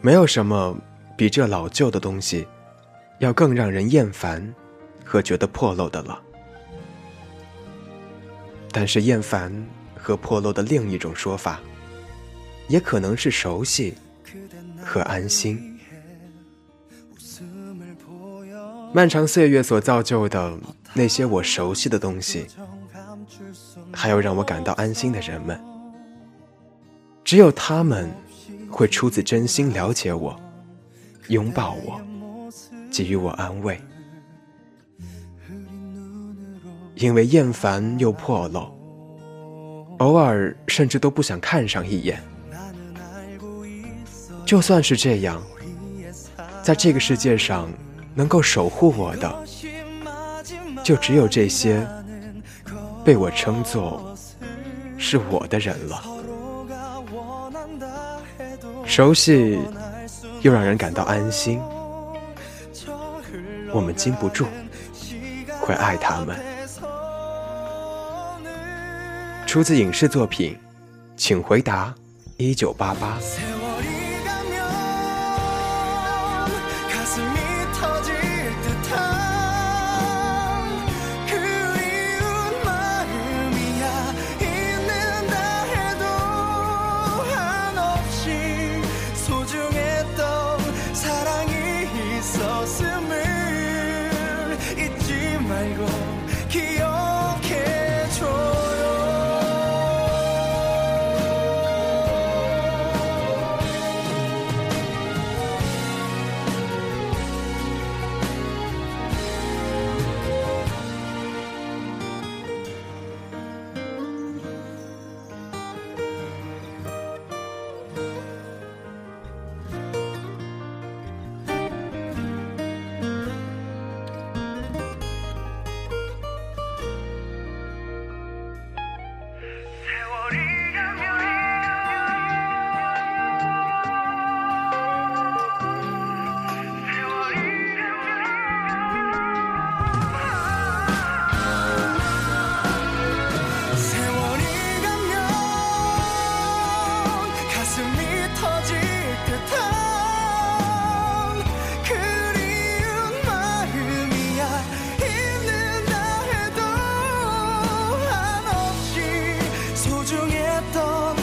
没有什么比这老旧的东西要更让人厌烦和觉得破漏的了。但是厌烦和破漏的另一种说法，也可能是熟悉和安心。漫长岁月所造就的那些我熟悉的东西，还有让我感到安心的人们，只有他们会出自真心了解我，拥抱我，给予我安慰。因为厌烦又破漏，偶尔甚至都不想看上一眼。就算是这样，在这个世界上。能够守护我的，就只有这些被我称作是我的人了。熟悉又让人感到安心，我们禁不住会爱他们。出自影视作品，请回答一九八八。algo 소중했던